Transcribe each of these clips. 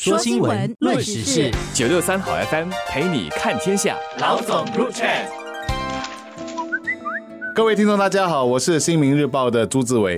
说新闻，论时事，九六三好 FM 陪你看天下。老总入场。各位听众，大家好，我是新民日报的朱志伟。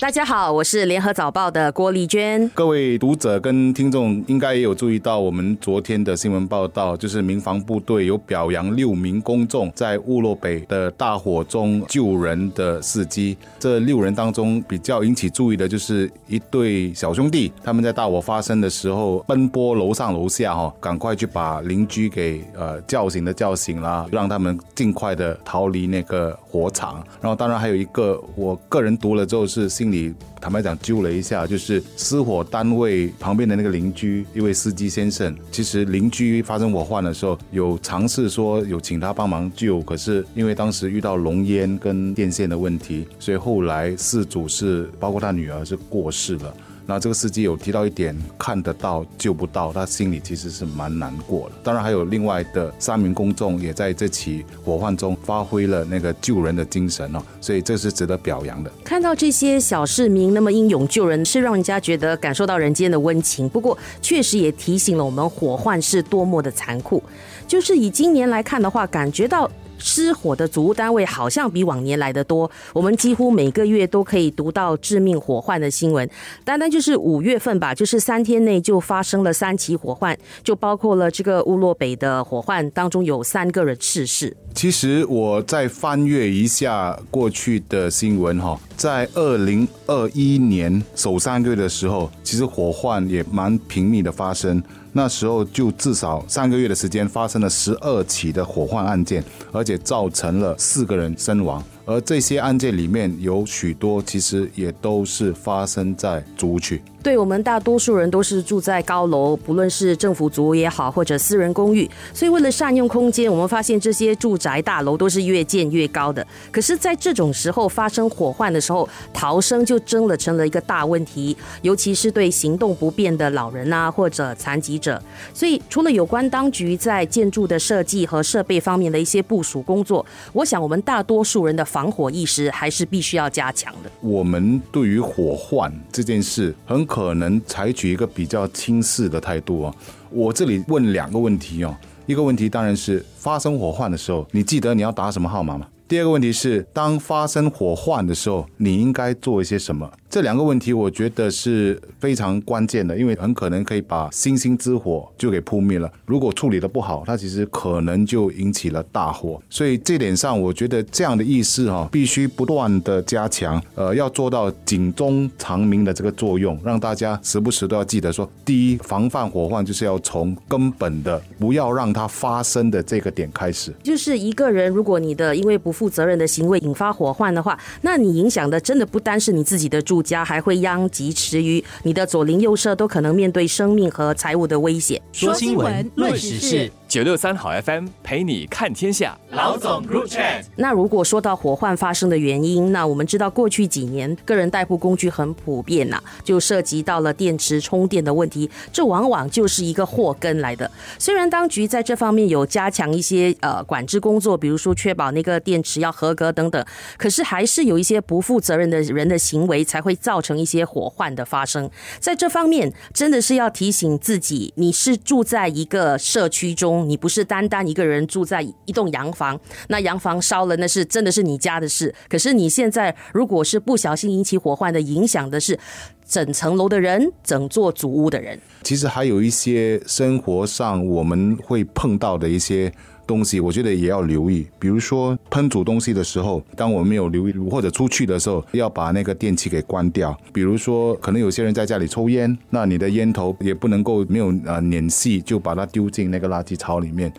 大家好，我是联合早报的郭丽娟。各位读者跟听众应该也有注意到，我们昨天的新闻报道，就是民防部队有表扬六名公众在乌洛北的大火中救人的事迹。这六人当中，比较引起注意的就是一对小兄弟，他们在大火发生的时候奔波楼上楼下，哈，赶快去把邻居给呃叫醒的叫醒了，让他们尽快的逃离那个火场。然后，当然还有一个，我个人读了之后是你。坦白讲揪了一下，就是失火单位旁边的那个邻居，一位司机先生。其实邻居发生火患的时候，有尝试说有请他帮忙救，可是因为当时遇到浓烟跟电线的问题，所以后来四主是包括他女儿是过世了。那这个司机有提到一点，看得到救不到，他心里其实是蛮难过的。当然还有另外的三名公众也在这起火患中发挥了那个救人的精神哦，所以这是值得表扬的。看到这些小市民那么英勇救人，是让人家觉得感受到人间的温情。不过确实也提醒了我们，火患是多么的残酷。就是以今年来看的话，感觉到。失火的主屋单位好像比往年来的多，我们几乎每个月都可以读到致命火患的新闻。单单就是五月份吧，就是三天内就发生了三起火患，就包括了这个乌洛北的火患当中有三个人逝世。其实我再翻阅一下过去的新闻哈，在二零二一年首三个月的时候，其实火患也蛮频密的发生。那时候就至少三个月的时间，发生了十二起的火患案件，而且造成了四个人身亡。而这些案件里面有许多，其实也都是发生在竹区。对我们大多数人都是住在高楼，不论是政府组也好，或者私人公寓，所以为了善用空间，我们发现这些住宅大楼都是越建越高的。可是，在这种时候发生火患的时候，逃生就真的成了一个大问题，尤其是对行动不便的老人啊，或者残疾者。所以，除了有关当局在建筑的设计和设备方面的一些部署工作，我想我们大多数人的防火意识还是必须要加强的。我们对于火患这件事，很可。能采取一个比较轻视的态度哦。我这里问两个问题哦，一个问题当然是发生火患的时候，你记得你要打什么号码吗？第二个问题是，当发生火患的时候，你应该做一些什么？这两个问题，我觉得是非常关键的，因为很可能可以把星星之火就给扑灭了。如果处理的不好，它其实可能就引起了大火。所以这点上，我觉得这样的意识哈，必须不断的加强。呃，要做到警钟长鸣的这个作用，让大家时不时都要记得说，第一，防范火患就是要从根本的不要让它发生的这个点开始。就是一个人，如果你的因为不负责任的行为引发火患的话，那你影响的真的不单是你自己的住。家还会殃及池鱼，你的左邻右舍都可能面对生命和财物的危险。说新闻，论时事。九六三好 FM 陪你看天下，老总。那如果说到火患发生的原因，那我们知道过去几年个人代步工具很普遍呐，就涉及到了电池充电的问题，这往往就是一个祸根来的。虽然当局在这方面有加强一些呃管制工作，比如说确保那个电池要合格等等，可是还是有一些不负责任的人的行为才会造成一些火患的发生。在这方面，真的是要提醒自己，你是住在一个社区中。你不是单单一个人住在一栋洋房，那洋房烧了，那是真的是你家的事。可是你现在如果是不小心引起火患的，影响的是整层楼的人，整座祖屋的人。其实还有一些生活上我们会碰到的一些。东西我觉得也要留意，比如说烹煮东西的时候，当我们没有留意或者出去的时候，要把那个电器给关掉。比如说，可能有些人在家里抽烟，那你的烟头也不能够没有啊碾细就把它丢进那个垃圾槽里面。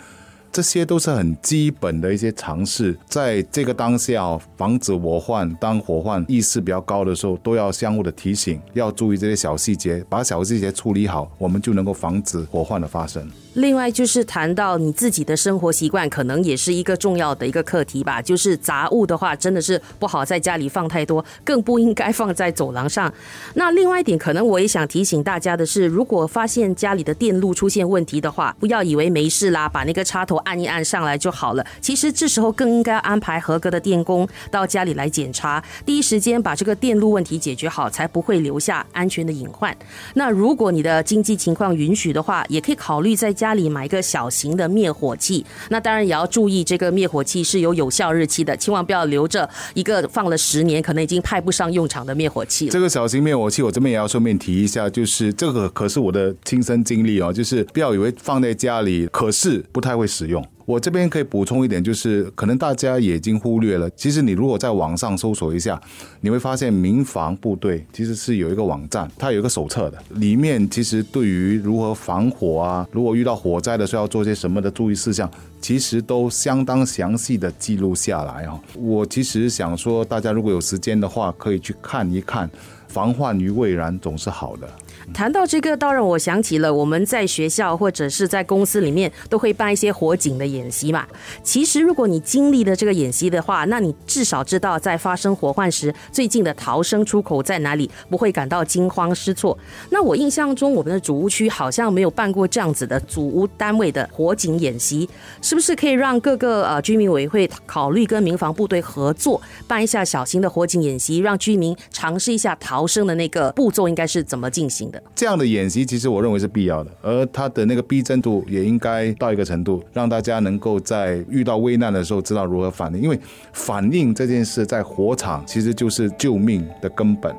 这些都是很基本的一些常识，在这个当下防止火患，当火患意识比较高的时候，都要相互的提醒，要注意这些小细节，把小细节处理好，我们就能够防止火患的发生。另外就是谈到你自己的生活习惯，可能也是一个重要的一个课题吧。就是杂物的话，真的是不好在家里放太多，更不应该放在走廊上。那另外一点，可能我也想提醒大家的是，如果发现家里的电路出现问题的话，不要以为没事啦，把那个插头。按一按上来就好了。其实这时候更应该安排合格的电工到家里来检查，第一时间把这个电路问题解决好，才不会留下安全的隐患。那如果你的经济情况允许的话，也可以考虑在家里买一个小型的灭火器。那当然也要注意，这个灭火器是有有效日期的，千万不要留着一个放了十年，可能已经派不上用场的灭火器。这个小型灭火器，我这边也要顺便提一下，就是这个可是我的亲身经历哦，就是不要以为放在家里，可是不太会使。我这边可以补充一点，就是可能大家已经忽略了，其实你如果在网上搜索一下，你会发现民防部队其实是有一个网站，它有一个手册的，里面其实对于如何防火啊，如果遇到火灾的时候要做些什么的注意事项，其实都相当详细的记录下来哦。我其实想说，大家如果有时间的话，可以去看一看，防患于未然总是好的。谈到这个，倒让我想起了我们在学校或者是在公司里面都会办一些火警的演习嘛。其实，如果你经历了这个演习的话，那你至少知道在发生火患时最近的逃生出口在哪里，不会感到惊慌失措。那我印象中，我们的主屋区好像没有办过这样子的主屋单位的火警演习，是不是可以让各个呃居民委员会考虑跟民防部队合作，办一下小型的火警演习，让居民尝试一下逃生的那个步骤应该是怎么进行这样的演习，其实我认为是必要的，而它的那个逼真度也应该到一个程度，让大家能够在遇到危难的时候知道如何反应。因为反应这件事在火场其实就是救命的根本。